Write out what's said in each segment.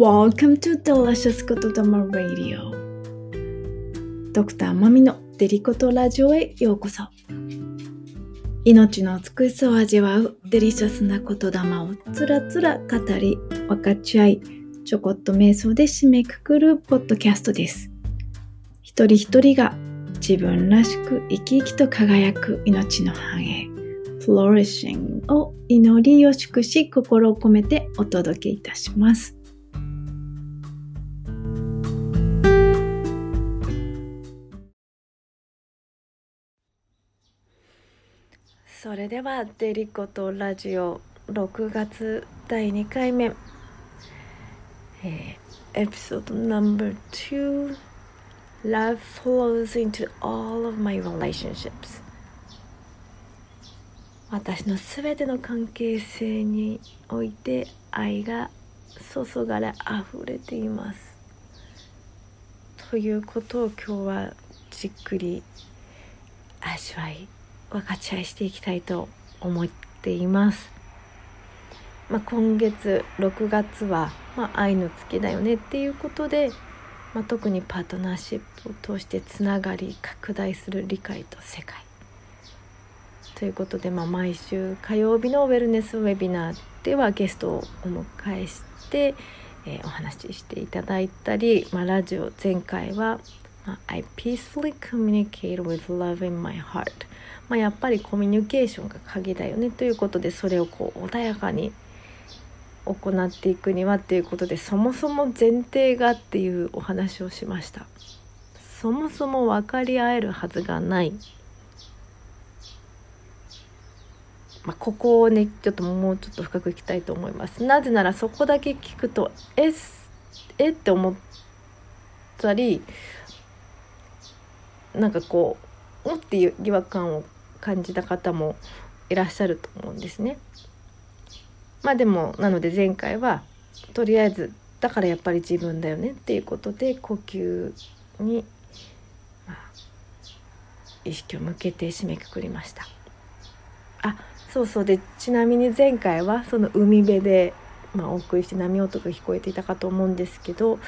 Welcome to Delicious ことたま Radio. ドクターマミのデリコトラジオへようこそ。命の美しさを味わうデリシャスな言霊をつらつら語り分かち合いちょこっと瞑想で締めくくるポッドキャストです。一人一人が自分らしく生き生きと輝く命の繁栄 Flourishing を祈りを祝し心を込めてお届けいたします。それではデリコとラジオ6月第2回目、えー、エピソード No.2 Love flows into all of my relationships 私のすべての関係性において愛が注がれ溢れています。ということを今日はじっくり味わい分かち合いしていきたいと思っています。まあ、今月6月は、まあ、愛の月だよねっていうことで、まあ、特にパートナーシップを通してつながり拡大する理解と世界ということで、まあ、毎週火曜日のウェルネスウェビナーではゲストをお迎えして、えー、お話ししていただいたり、まあ、ラジオ前回はま「I peacefully communicate with love in my heart」まあ、やっぱりコミュニケーションが鍵だよねということでそれをこう穏やかに行っていくにはっていうことでそもそも前提がっていうお話をしました。そもそも分かり合えるはずがない、まあ、ここをねちょっともうちょっと深くいきたいと思います。なぜならそこだけ聞くとええって思ったりなんかこうおっていう違和感を感じた方もいらっしゃると思うんですね。まあでもなので前回はとりあえずだからやっぱり自分だよねっていうことで呼吸に、まあ、意識を向けて締めくくりました。あそうそうでちなみに前回はその海辺で、まあ、お送りして波音が聞こえていたかと思うんですけど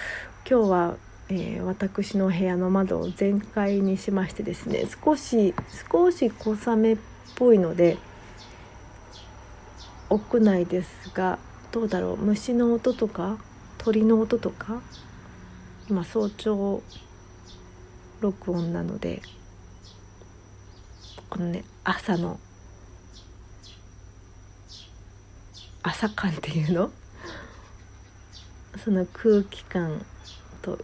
今日はえー、私の部屋の窓を全開にしましてですね少し少し小雨っぽいので屋内ですがどうだろう虫の音とか鳥の音とか今早朝録音なのでこのね朝の朝感っていうの？その空気感と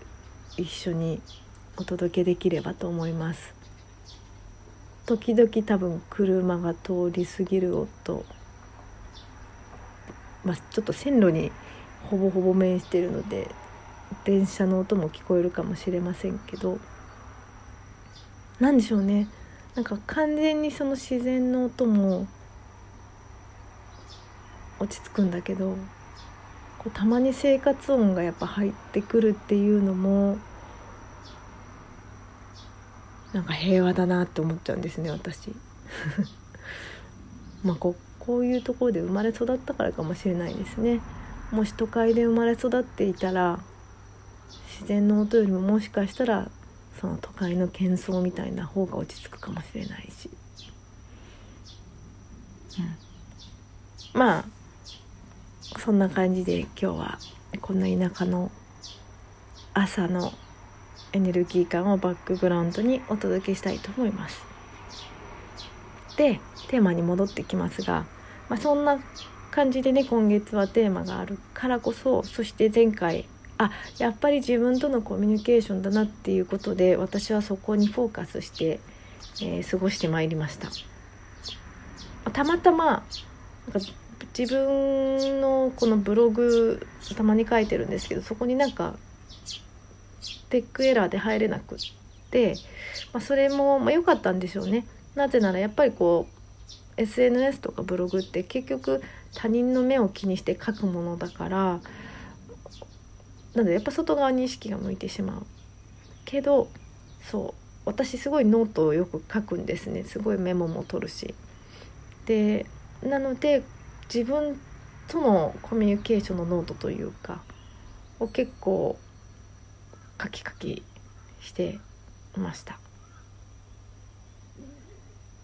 一緒にお届けできればと思います。時々多分車が通り過ぎる音まあ、ちょっと線路にほぼほぼ面してるので電車の音も聞こえるかもしれませんけど何でしょうね。なんか完全にその自然の音も落ち着くんだけどこうたまに生活音がやっぱ入ってくるっていうのもなんか平和だなって思っちゃうんですね私。まあここういうところで生まれ育ったからかもしれないですね。もし都会で生まれ育っていたら自然の音よりももしかしたらその都会の喧騒みたいな方が落ち着くかもしれないし、うん、まあそんな感じで今日はこんな田舎の朝のエネルギー感をバックグラウンドにお届けしたいと思います。でテーマに戻ってきますが、まあ、そんな感じでね今月はテーマがあるからこそそして前回あやっぱり自分とのコミュニケーションだなっていうことで私はそこにフォーカスして、えー、過ごしてまいりました。たまたまなんか自分のこのブログたまに書いてるんですけどそこになんかテックエラーで入れなくって、まあ、それも良、まあ、かったんでしょうね。なぜならやっぱりこう SNS とかブログって結局他人の目を気にして書くものだからなのでやっぱ外側に意識が向いてしまうけどそう私すごいノートをよく書くんですねすごいメモも取るし。でなので自分とのコミュニケーションのノートというかを結構カキカキしてました。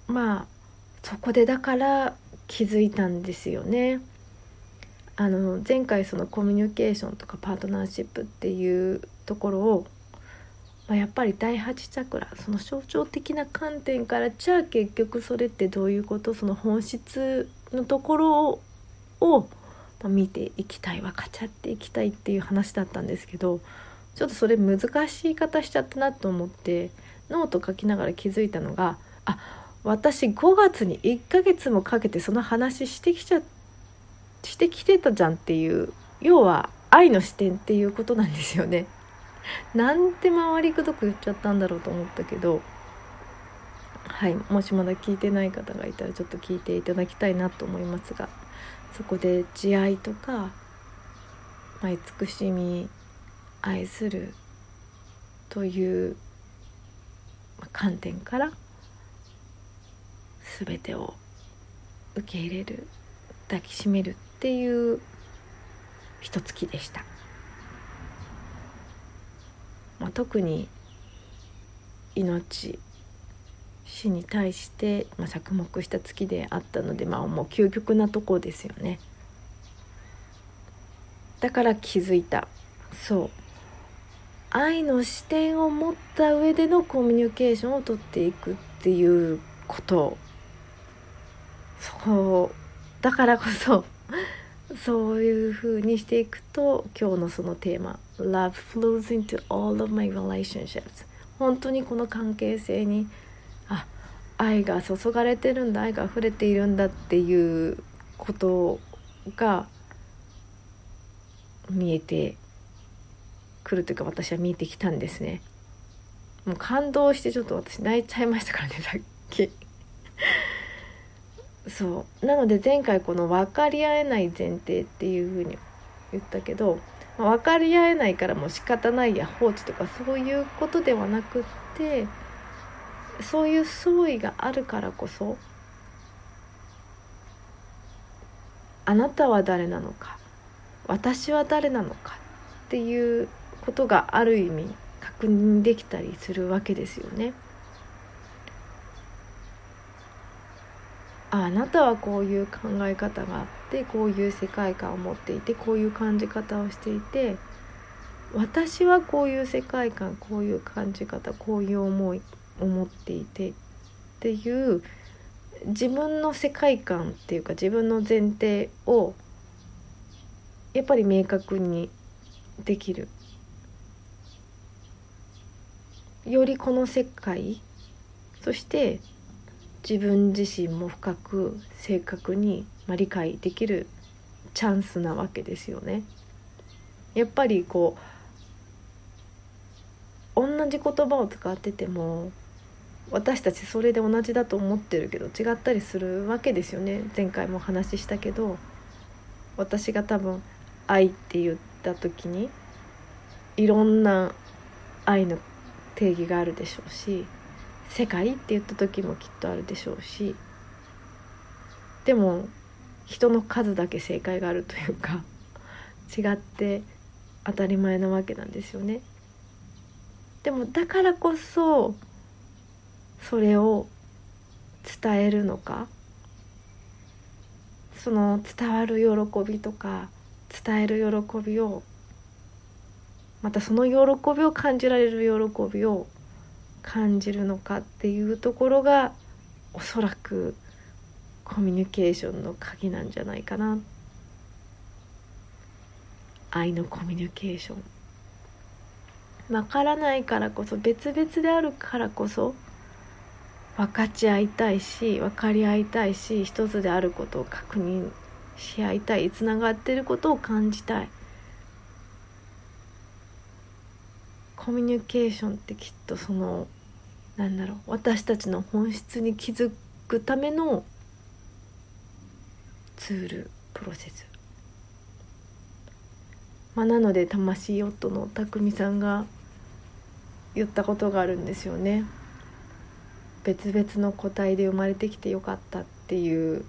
まあそこでだから気づいたんですよね。あの前回そのコミュニケーションとかパートナーシップっていうところを、まあ、やっぱり第8チャクラその象徴的な観点からじゃあ結局それってどういうこと？その本質のところを、見ていきたい分かっちゃっていきたいっていう話だったんですけどちょっとそれ難しい言い方しちゃったなと思ってノート書きながら気づいたのがあ私5月に1ヶ月もかけてその話してきちゃしてきてたじゃんっていう要は愛の視点っていうことなんですよね。なんて回りくどく言っちゃったんだろうと思ったけどはいもしまだ聞いてない方がいたらちょっと聞いていただきたいなと思いますがそこで慈愛とか、まあ、慈しみ愛するという観点から全てを受け入れる抱きしめるっていう一月でした、まあ、特に命死に対して、まあ、着目した月であったので、まあ、もう究極なとこですよね。だから気づいた。そう。愛の視点を持った上でのコミュニケーションをとっていくっていうこと。そう。だからこそ そういう風にしていくと今日のそのテーマ「Love flows into all of my relationships」本当にこの関係性にあ愛が注がれてるんだ愛が溢れているんだっていうことが見えてくるというか私は見えてきたんですね。もう感動してちょっと私泣いちゃいましたからねさっき。そう。なので前回この分かり合えない前提っていうふうに言ったけど、まあ、分かり合えないからもう仕方ないや放置とかそういうことではなくってそういう相違があるからこそあなたは誰なのか私は誰なのかっていうことがある意味確認できたりするわけですよね。あなたはこういう考え方があってこういう世界観を持っていてこういう感じ方をしていて私はこういう世界観こういう感じ方こういう思いを持っていてっていう自分の世界観っていうか自分の前提をやっぱり明確にできるよりこの世界そして自分自身も深く正確に、ま理解できるチャンスなわけですよね。やっぱりこう同じ言葉を使ってても私たちそれで同じだと思ってるけど違ったりするわけですよね前回もお話ししたけど私が多分「愛」って言った時にいろんな愛の定義があるでしょうし世界って言った時もきっとあるでしょうしでも人の数だけ正解があるというか違って当たり前なわけなんですよね。でもだからこそそれを伝えるのかその伝わる喜びとか伝える喜びをまたその喜びを感じられる喜びを感じるのかっていうところがおそらくコミュニケーションの鍵なんじゃないかな。愛のコミュニケーション。分からないからこそ別々であるからこそ分かち合いたいし分かり合いたいし一つであることを確認し合いたいつながっていることを感じたい。コミュニケーションってきっとそのなんだろう私たちの本質に気づくためのツールプロセス、まあ、なので魂夫の匠さんが言ったことがあるんですよね。別々の個体で生まれてきてよかったっていう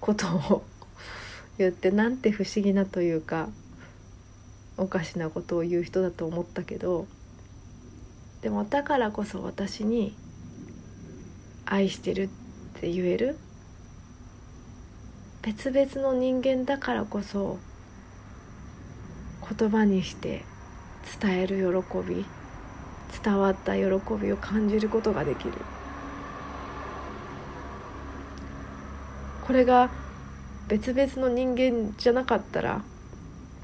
ことを 言ってなんて不思議なというかおかしなことを言う人だと思ったけどでもだからこそ私に「愛してる」って言える別々の人間だからこそ言葉にして伝える喜び伝わった喜びを感じることができる。これが別々の人間じゃなかったら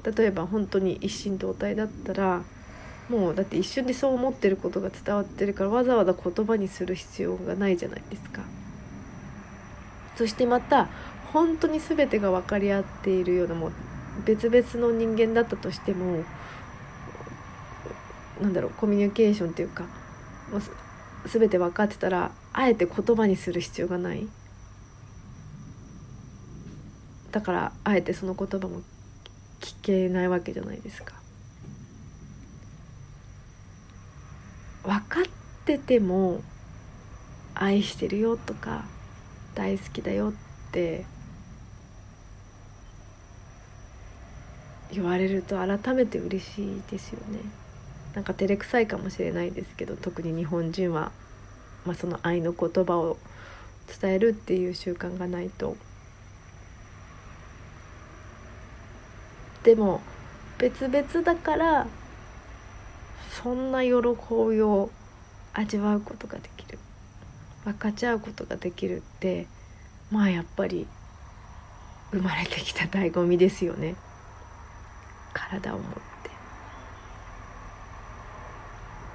例えば本当に一心同体だったらもうだって一瞬でそう思ってることが伝わってるからわざわざ言葉にする必要がないじゃないですか。そしてまた本当に全てが分かり合っているようなもう別々の人間だったとしてもなんだろうコミュニケーションっていうかもう全て分かってたらあえて言葉にする必要がないだからあえてその言葉も聞けないわけじゃないですか。分かってても愛してるよとか大好きだよって言われると改めて嬉しいですよね。なんか照れくさいかもしれないですけど特に日本人は、まあ、その愛の言葉を伝えるっていう習慣がないと。でも別々だからそんな喜びを味わうことができる。分かち合うことができるってまあやっぱり生まれてきた醍醐味ですよね。体を持っ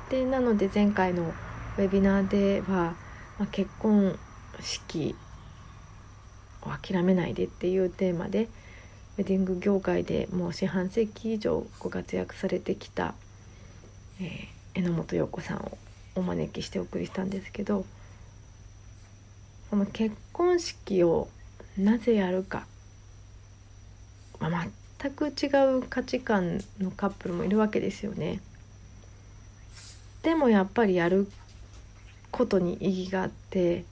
て。でなので前回のウェビナーでは、まあ、結婚式を諦めないでっていうテーマでウェディング業界でもう四半世紀以上ご活躍されてきた、えー、榎本陽子さんをお招きしてお送りしたんですけどこの結婚式をなぜやるか、まあ、全く違う価値観のカップルもいるわけですよね。でもやっぱりやることに意義があって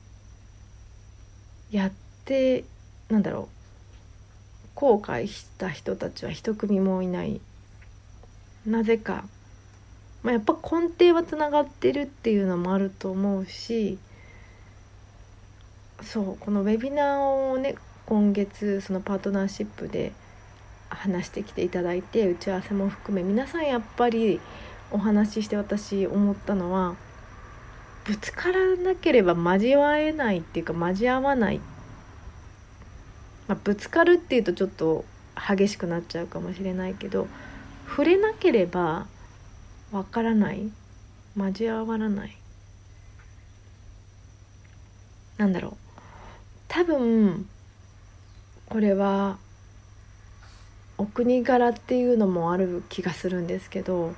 やってなんだろう後悔した人たちは一組もいないなぜか、まあ、やっぱ根底はつながってるっていうのもあると思うしそうこのウェビナーをね今月そのパートナーシップで話してきていただいて打ち合わせも含め皆さんやっぱりお話しして私思ったのはぶつからなければ交わえないっていうか交わわない、まあ、ぶつかるっていうとちょっと激しくなっちゃうかもしれないけど触れなければわからない？交わらない？なんだろう？多分これはお国柄っていうのもある気がするんですけど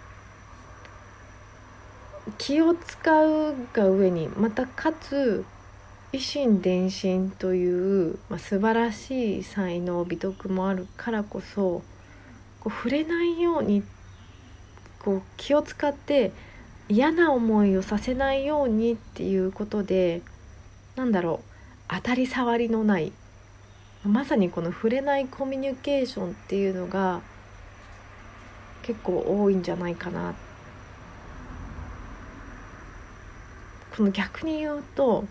気を使うが上にまたかつ維心伝心という、まあ、素晴らしい才能美徳もあるからこそこう触れないようにっこう気を使って嫌な思いをさせないようにっていうことでなんだろう当たり障りのないまさにこの触れないコミュニケーションっていうのが結構多いんじゃないかな。この逆に言うと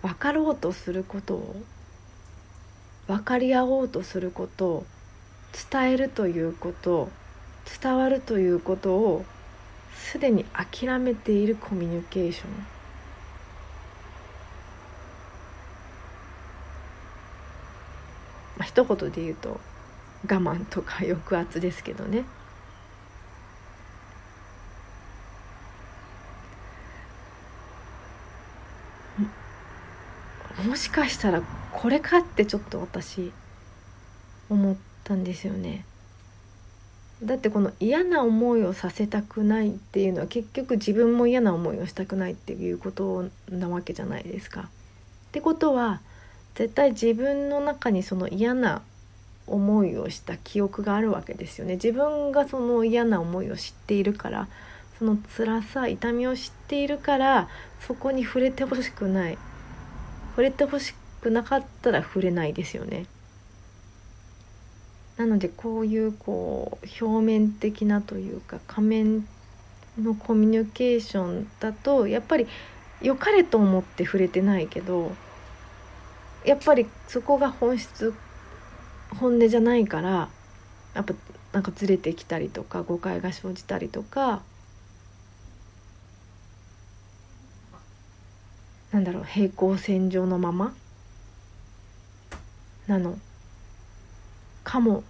分かろうとすることを分かり合おうとすること伝えるということ伝わるということをすでに諦めているコミュニケーションまあ、一言で言うと我慢とか抑圧ですけどね。もしかしたらこれかってちょっと私思ったんですよね。だってこの嫌な思いをさせたくないっていうのは結局自分も嫌な思いをしたくないっていうことなわけじゃないですか。ってことは絶対自分の中にその嫌な思いをした記憶があるわけですよね。自分がその嫌な思いを知っているからその辛さ痛みを知っているからそこに触れてほしくない。触れてほしくなかったら触れないですよね。なのでこういうこう表面的なというか仮面のコミュニケーションだとやっぱり良かれと思って触れてないけどやっぱりそこが本質本音じゃないからやっぱなんかずれてきたりとか誤解が生じたりとかなんだろう平行線上のままなの。かも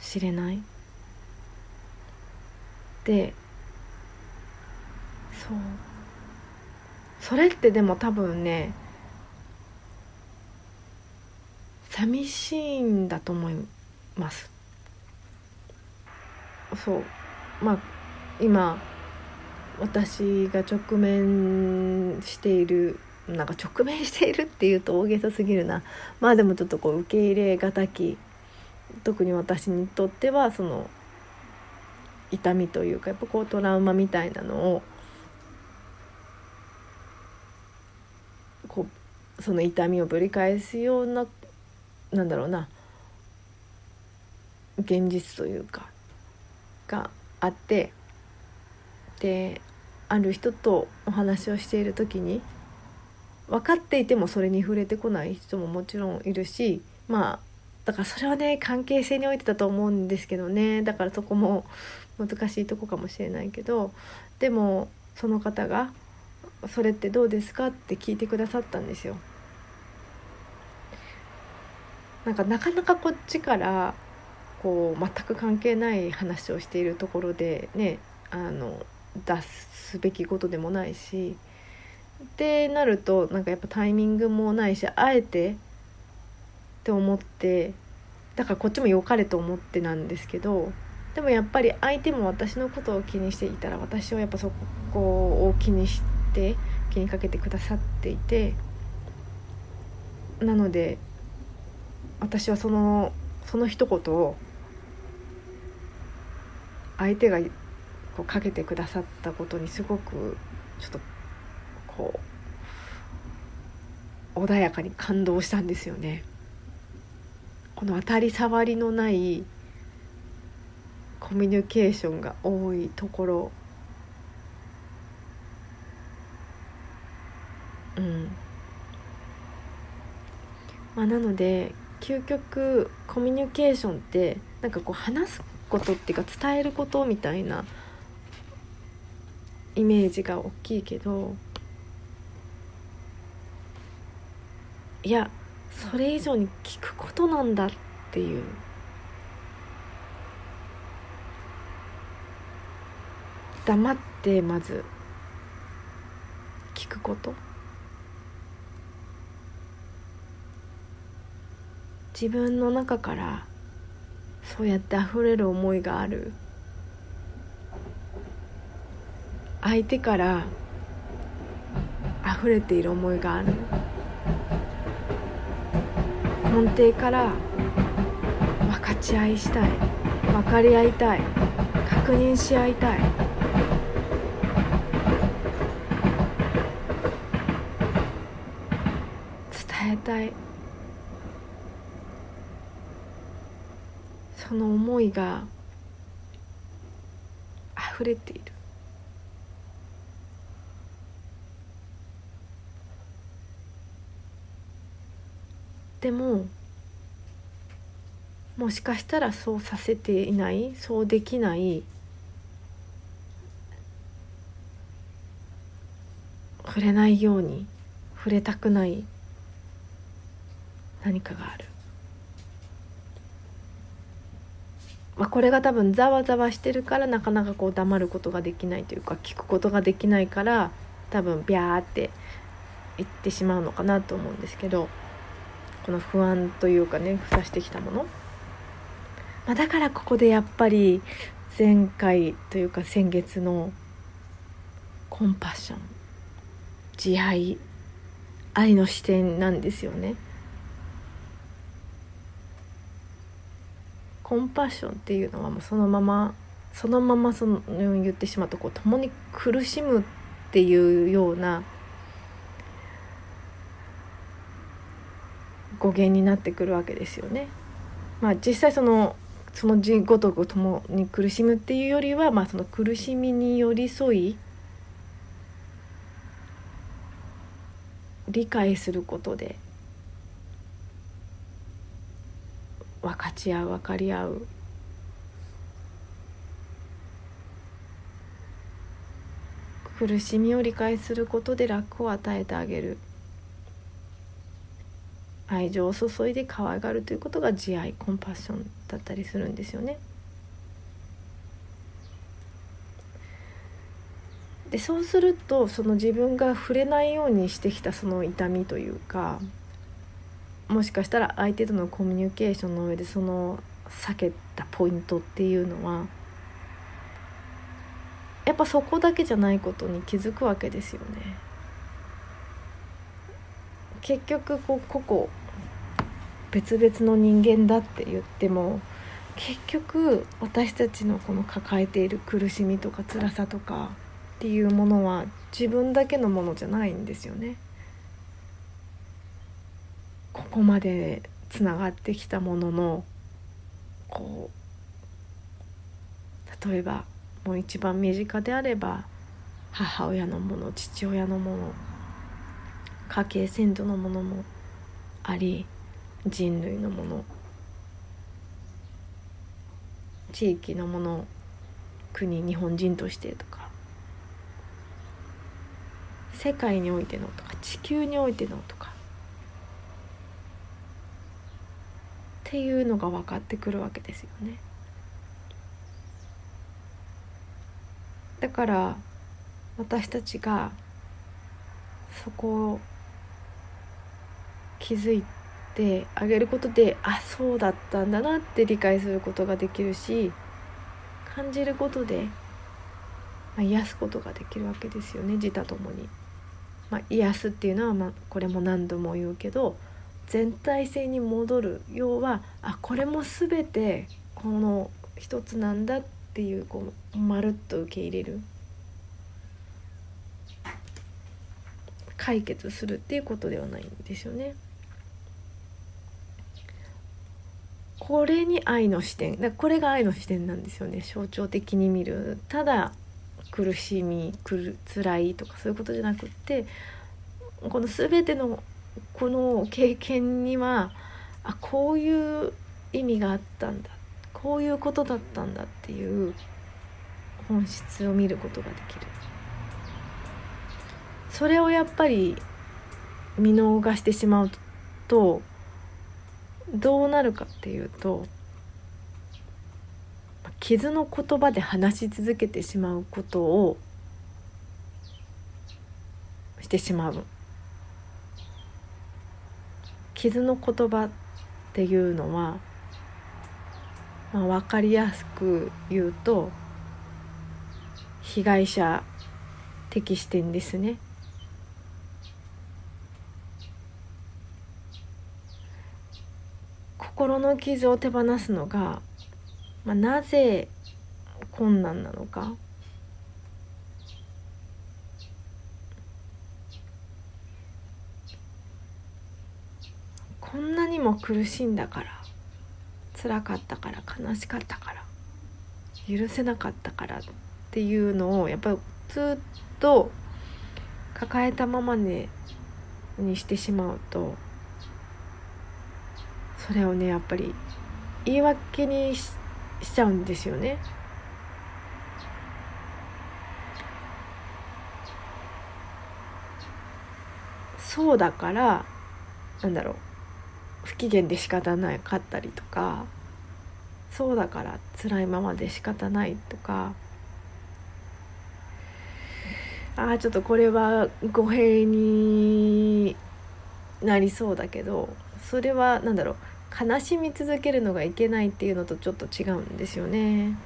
しれない。でそう。それってでも多分ね寂しいんだと思います。そう。まあ今私が直面しているなんか直面しているっていうと大げさすぎるな。まあでもちょっとこう受け入れがたき特に私にとってはその痛みというかやっぱこうトラウマみたいなのをこうその痛みをぶり返すようななんだろうな現実というかがあってである人とお話をしている時に分かっていてもそれに触れてこない人ももちろんいるしまあだからそれはね関係性においてだと思うんですけどねだからそこも難しいとこかもしれないけどでもその方が「それってどうですか?」って聞いてくださったんですよ。なんかなかなかこっちからこう全く関係ない話をしているところでねあの出すべきことでもないしってなるとなんかやっぱタイミングもないしあえてって思ってだからこっちも良かれと思ってなんですけどでもやっぱり相手も私のことを気にしていたら私はやっぱそこを気にして気にかけてくださっていてなので私はそのその一言を相手がこうかけてくださったことにすごくちょっとこう穏やかに感動したんですよね。この当たり障りのないコミュニケーションが多いところ。うん。まあなので究極コミュニケーションってなんかこう話すことっていうか伝えることみたいなイメージが大きいけどいやそれ以上に聞くことなんだっていう。黙ってまず聞くこと。自分の中からそうやって溢れる思いがある。相手から溢れている思いがある。根底から分かち合いしたい。分かり合いたい。確認し合いたい。伝えたい。その思いが溢れている。でももしかしたらそうさせていないそうできない触れないように触れたくない何かがある。まあ、これが多分ざわざわしてるからなかなかこう黙ることができないというか聞くことができないから多分ビャーって言ってしまうのかなと思うんですけど。この不安というかねふさしてきたもの、まあ、だからここでやっぱり前回というか先月のコンパッション慈愛愛の視点なんですよね。コンパッションっていうのはもうそのままそのままその言ってしまうとこう共に苦しむっていうような語源になってくるわけですよね。まあ、実際そのその人ごとく共に苦しむっていうよりは、まあ、その苦しみに寄り添い理解することで分かち合う分かり合う苦しみを理解することで楽を与えてあげる愛情を注いで可愛がるということが慈愛コンパッションだったりするんですよね。でそうするとその自分が触れないようにしてきたその痛みというかもしかしたら相手とのコミュニケーションの上でその避けたポイントっていうのはやっぱそこだけじゃないことに気づくわけですよね。結局こう個々別々の人間だって言っても結局私たちのこの抱えている苦しみとか辛さとかっていうものは自分だけのものじゃないんですよね。ここまでつながってきたもののこう例えばもう一番身近であれば母親のもの父親のもの家計先祖のものもあり人類のもの。地域のもの。国日本人としてとか。世界においてのとか。地球においてのとか。っていうのが分かってくるわけですよね。だから私たちがそこを気づいてあげることであそうだったんだなって理解することができるし感じることで、まあ、癒すことができるわけですよね自他ともに。まあ、癒すっていうのは、まあ、これも何度も言うけど全体性に戻る要はあこれも全てこの一つなんだっていうこうまるっと受け入れる解決するっていうことではないんですよね。これに愛の視点。だこれが愛の視点なんですよね。象徴的に見る。ただ苦しみくる辛いとかそういうことじゃなくってこの全てのこの経験にはあこういう意味があったんだ。こういうことだったんだっていう本質を見ることができる。それをやっぱり見逃してしまうとどうなるかっていうと傷の言葉で話し続けてしまうことをしてしまう傷の言葉っていうのは、まあ、分かりやすく言うと被害者的視点ですね。心の傷を手放すのが、まあ、なぜ困難なのか。こんなにも苦しんだから辛かったから悲しかったから許せなかったからっていうのをやっぱりずっと抱えたままににしてしまうとそれをねやっぱり言い訳にしちゃうんですよね。そうだからなんだろう不機嫌で仕方なかったりとかそうだから辛いままで仕方ないとかああちょっとこれは語弊になりそうだけどそれは何だろう悲しみ続けるのがいけないっていうのとちょっと違うんですよね。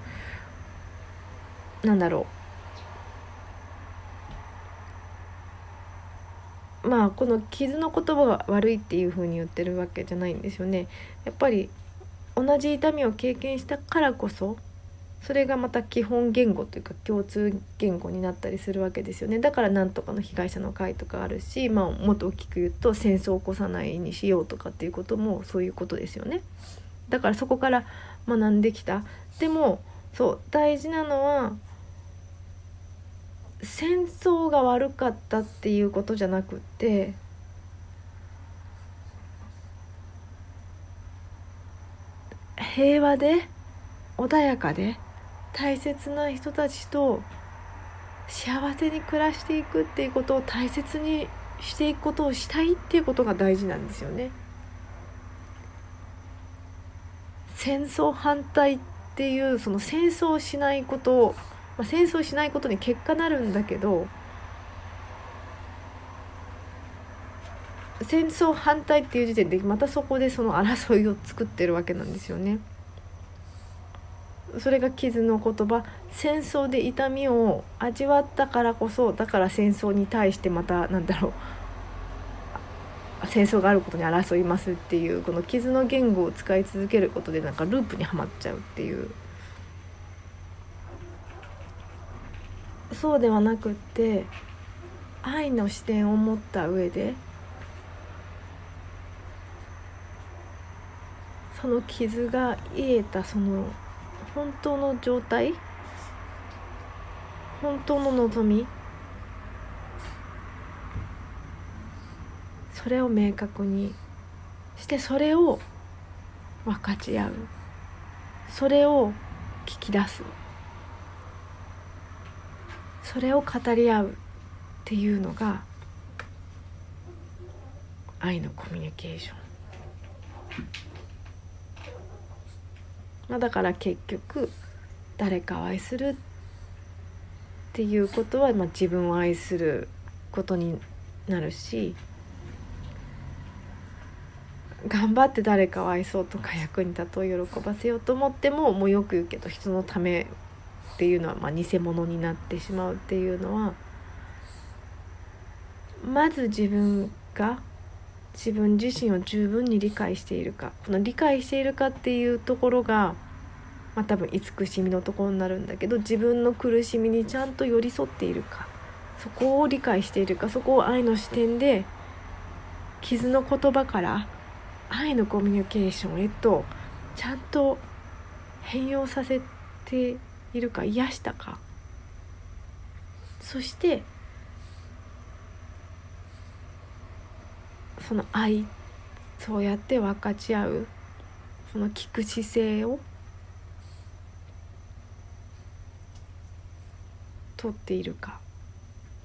なんだろうまあこの傷の言葉が悪いっていうふうに言ってるわけじゃないんですよね。やっぱり同じ痛みを経験したからこそそれがまた基本言語というか共通言語になったりするわけですよねだからなんとかの被害者の会とかあるし、まあ、もっと大きく言うと戦争を起こさないにしようとかっていうこともそういうことですよね。だからそこから学んできたでもそう大事なのは戦争が悪かったっていうことじゃなくって平和で穏やかで大切な人たちと幸せに暮らしていくっていうことを大切にしていくことをしたいっていうことが大事なんですよね。戦争反対っていうその戦争をしないことを、まあ、戦争しないことに結果なるんだけど戦争反対っていう時点でまたそこでその争いを作ってるわけなんですよね。それが傷の言葉。戦争で痛みを味わったからこそだから戦争に対してまたなんだろう。戦争があることに争いますっていうこの傷の言語を使い続けることでなんかループにはまっちゃうっていう。そうではなくって愛の視点を持った上でその傷が癒えたその本当の状態？本当の望み？それを明確にしてそれを分かち合う。それを聞き出す。それを語り合うっていうのが愛のコミュニケーション。まあ、だから結局誰かを愛するっていうことは、まあ、自分を愛することになるし頑張って誰かを愛そうとか役に立とう喜ばせようと思ってももうよく言うけど人のためっていうのはまあ偽物になってしまうっていうのはまず自分が自分自身を十分に理解しているか。この理解しているかっていうところが、まあ、多分慈しみのところになるんだけど自分の苦しみにちゃんと寄り添っているか。そこを理解しているか。そこを愛の視点で傷の言葉から愛のコミュニケーションへとちゃんと変容させているか癒したか。そしてその愛そうやって分かち合うその聞く姿勢をとっているか。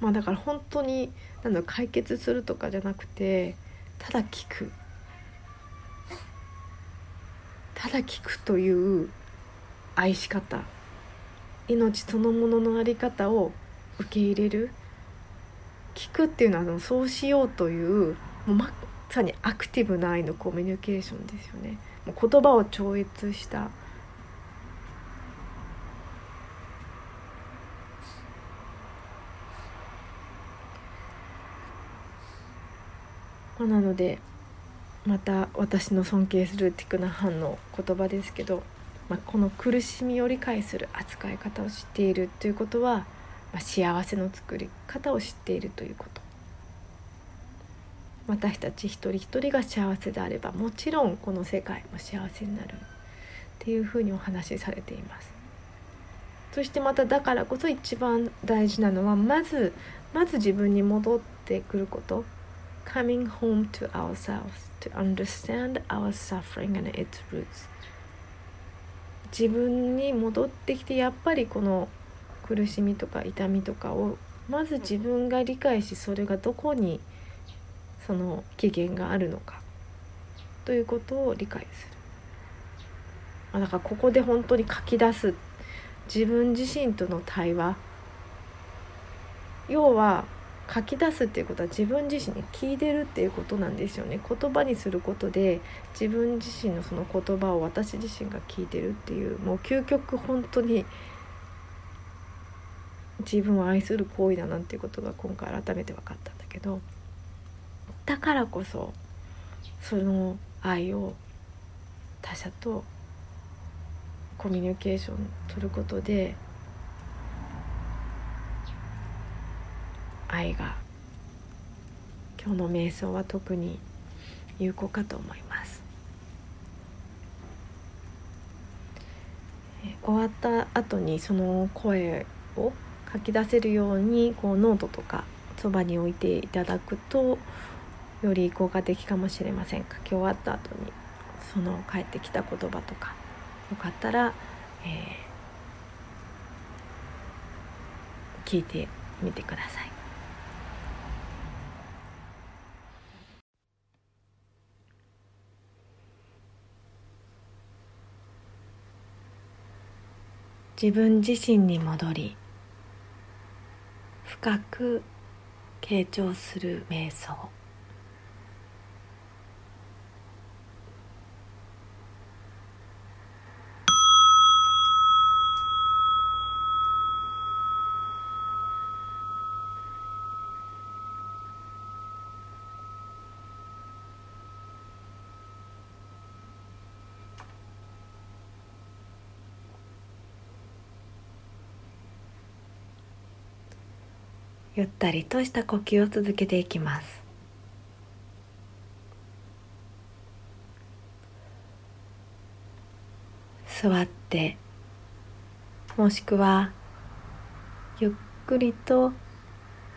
まあだから本当になんだ解決するとかじゃなくてただ聞く。ただ聞くという愛し方。命そのものの在り方を受け入れる。聞くっていうのはそうしようというもうまさにアクティブな愛のコミュニケーションですよね。もう言葉を超越した。なのでまた私の尊敬するティクナハンの言葉ですけど、まあ、この苦しみを理解する扱い方を知っているということは、まあ、幸せの作り方を知っているということ。私たち一人一人が幸せであればもちろんこの世界も幸せになるっていうふうにお話しされています。そしてまただからこそ一番大事なのはまずまず自分に戻ってくること。Coming home to ourselves to understand our suffering and its roots 自分に戻ってきてやっぱりこの苦しみとか痛みとかをまず自分が理解しそれがどこにその起源があるのか。ということを理解する。あだからここで本当に書き出す。自分自身との対話。要は書き出すっていうことは自分自身に聞いてるっていうことなんですよね。言葉にすることで自分自身のその言葉を私自身が聞いてるっていう。もう究極本当に自分を愛する行為だなんていうことが今回改めて分かったんだけど。だからこそその愛を他者とコミュニケーション取ることで愛が今日の瞑想は特に有効かと思います。終わった後にその声を書き出せるようにこうノートとかそばに置いていただくとより効果的かもしれません書き終わった後にその返ってきた言葉とか。よかったら、えー、聞いてみてください。自分自身に戻り深く傾聴する瞑想。ったりとした呼吸を続けていきます。座ってもしくはゆっくりと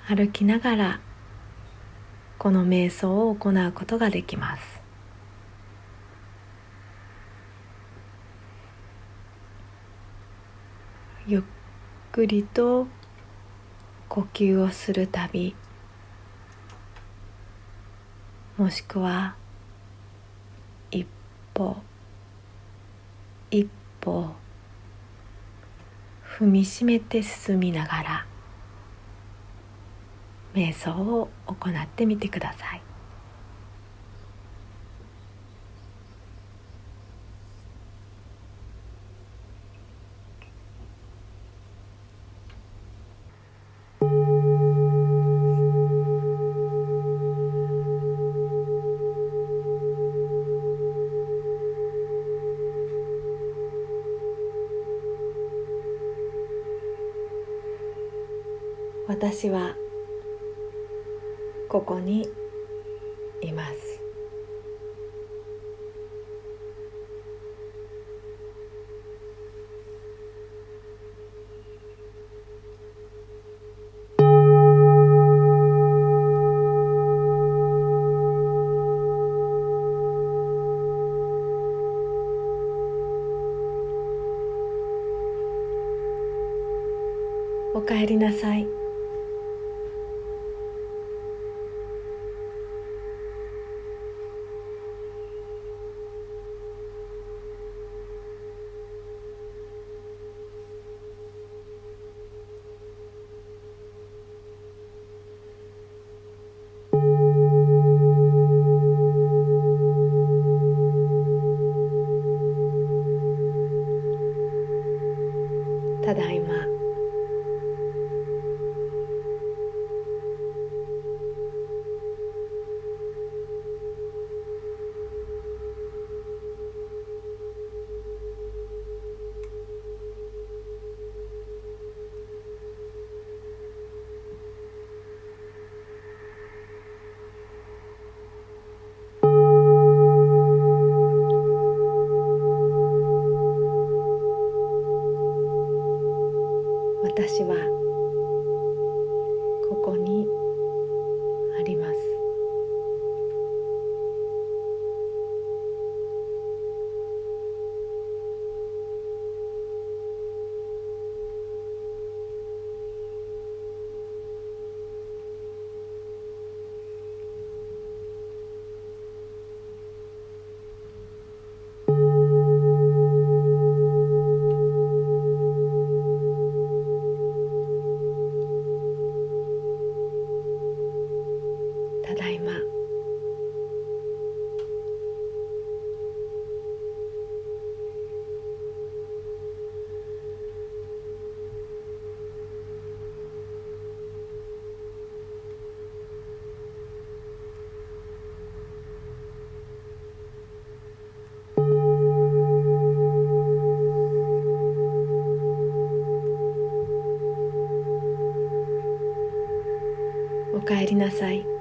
歩きながらこの瞑想を行うことができます。ゆっくりと呼吸をするたびもしくは一歩一歩踏みしめて進みながら瞑想を行ってみてください。私はここにおかえりなさい。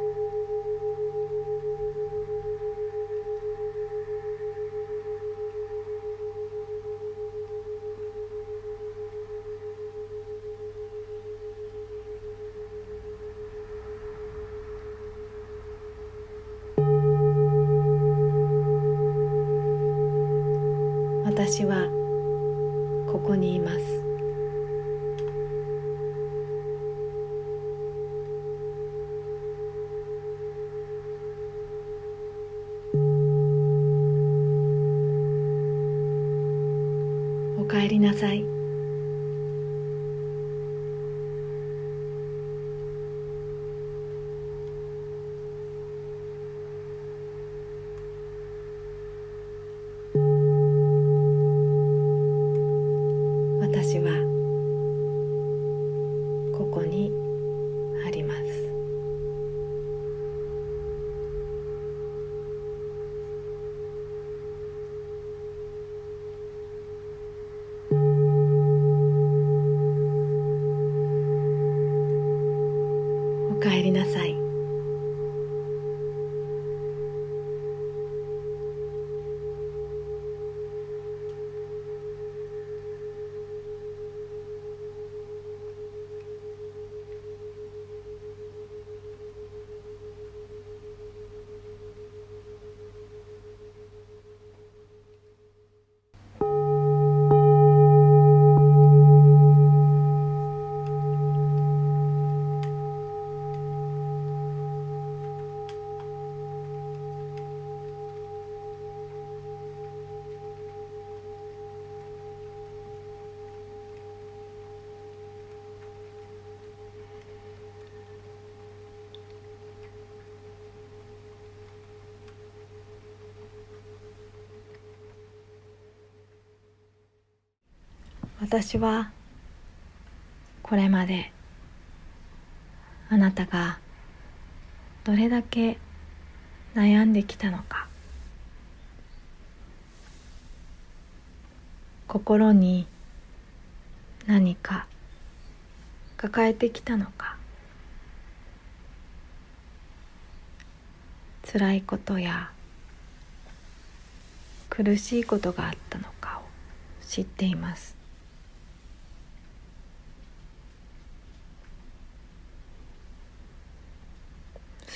なさい。私はこれまであなたがどれだけ悩んできたのか。心に何か抱えてきたのか。辛いことや苦しいことがあったのかを知っています。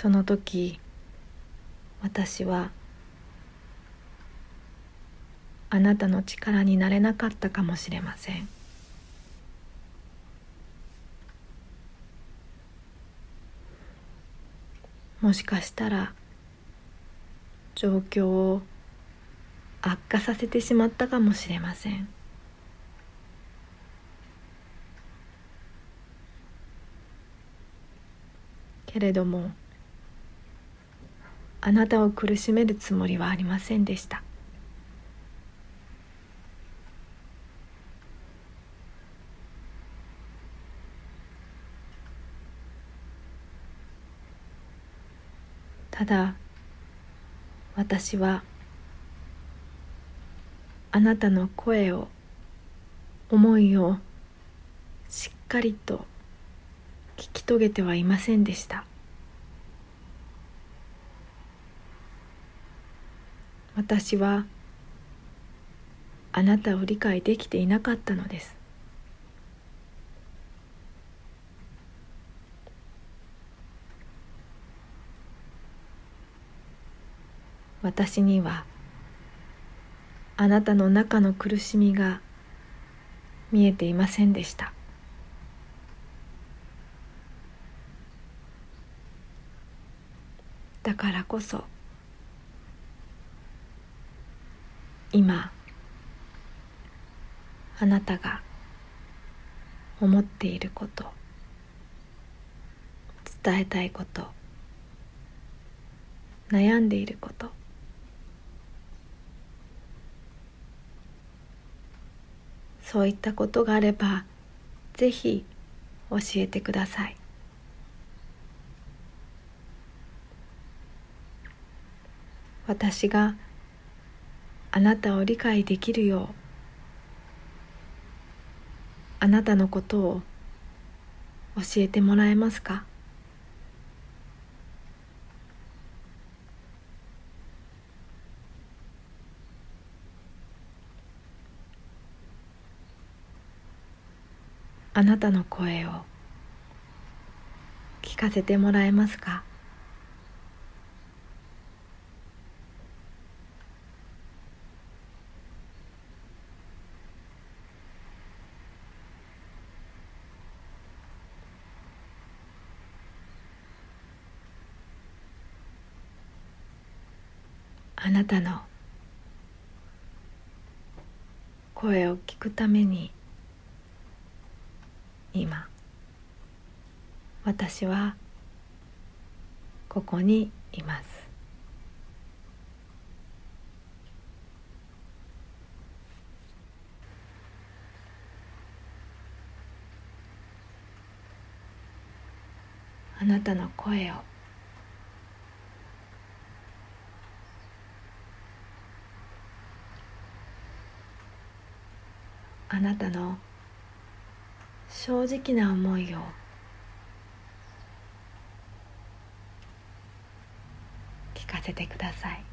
その時私はあなたの力になれなかったかもしれません。もしかしたら状況を悪化させてしまったかもしれません。けれどもあなたを苦しめるつもりはありませんでした。ただ私はあなたの声を思いをしっかりと聞き遂げてはいませんでした。私はあなたを理解できていなかったのです。私にはあなたの中の苦しみが見えていませんでした。だからこそ今あなたが思っていること伝えたいこと悩んでいることそういったことがあればぜひ教えてください。私があなたを理解できるようあなたのことを教えてもらえますか？あなたの声を聞かせてもらえますかあなたの声を聞くために今私はここにいます。あなたの声をあなたの正直な思いを。聞かせてください。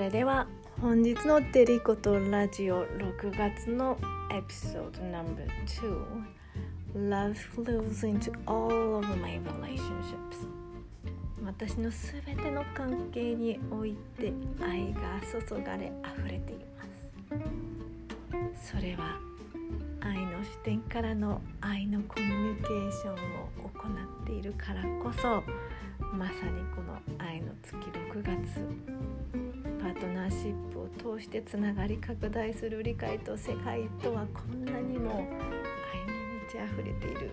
それでは本日のデリコとラジオ6月のエピソード No.2 Love flows into all of my relationships 私のすべての関係において愛が注がれ溢れています。それは愛の視点からの愛のコミュニケーションを行っているからこそまさにこの愛の月6月。パートナーシップを通してつながり拡大する理解と世界とはこんなにも愛に満ち溢れている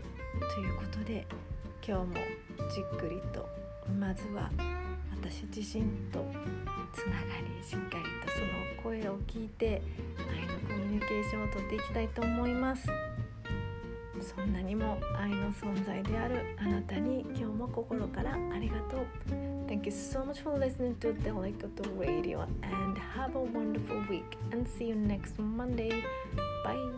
ということで今日もじっくりとまずは私自身とつながりしっかりとその声を聞いて愛のコミュニケーションをとっていきたいと思います。そんなにも愛の存在であるあなたに今日も心からありがとう。Thank you so much for listening to Delicato Radio and have a wonderful week and see you next Monday. Bye.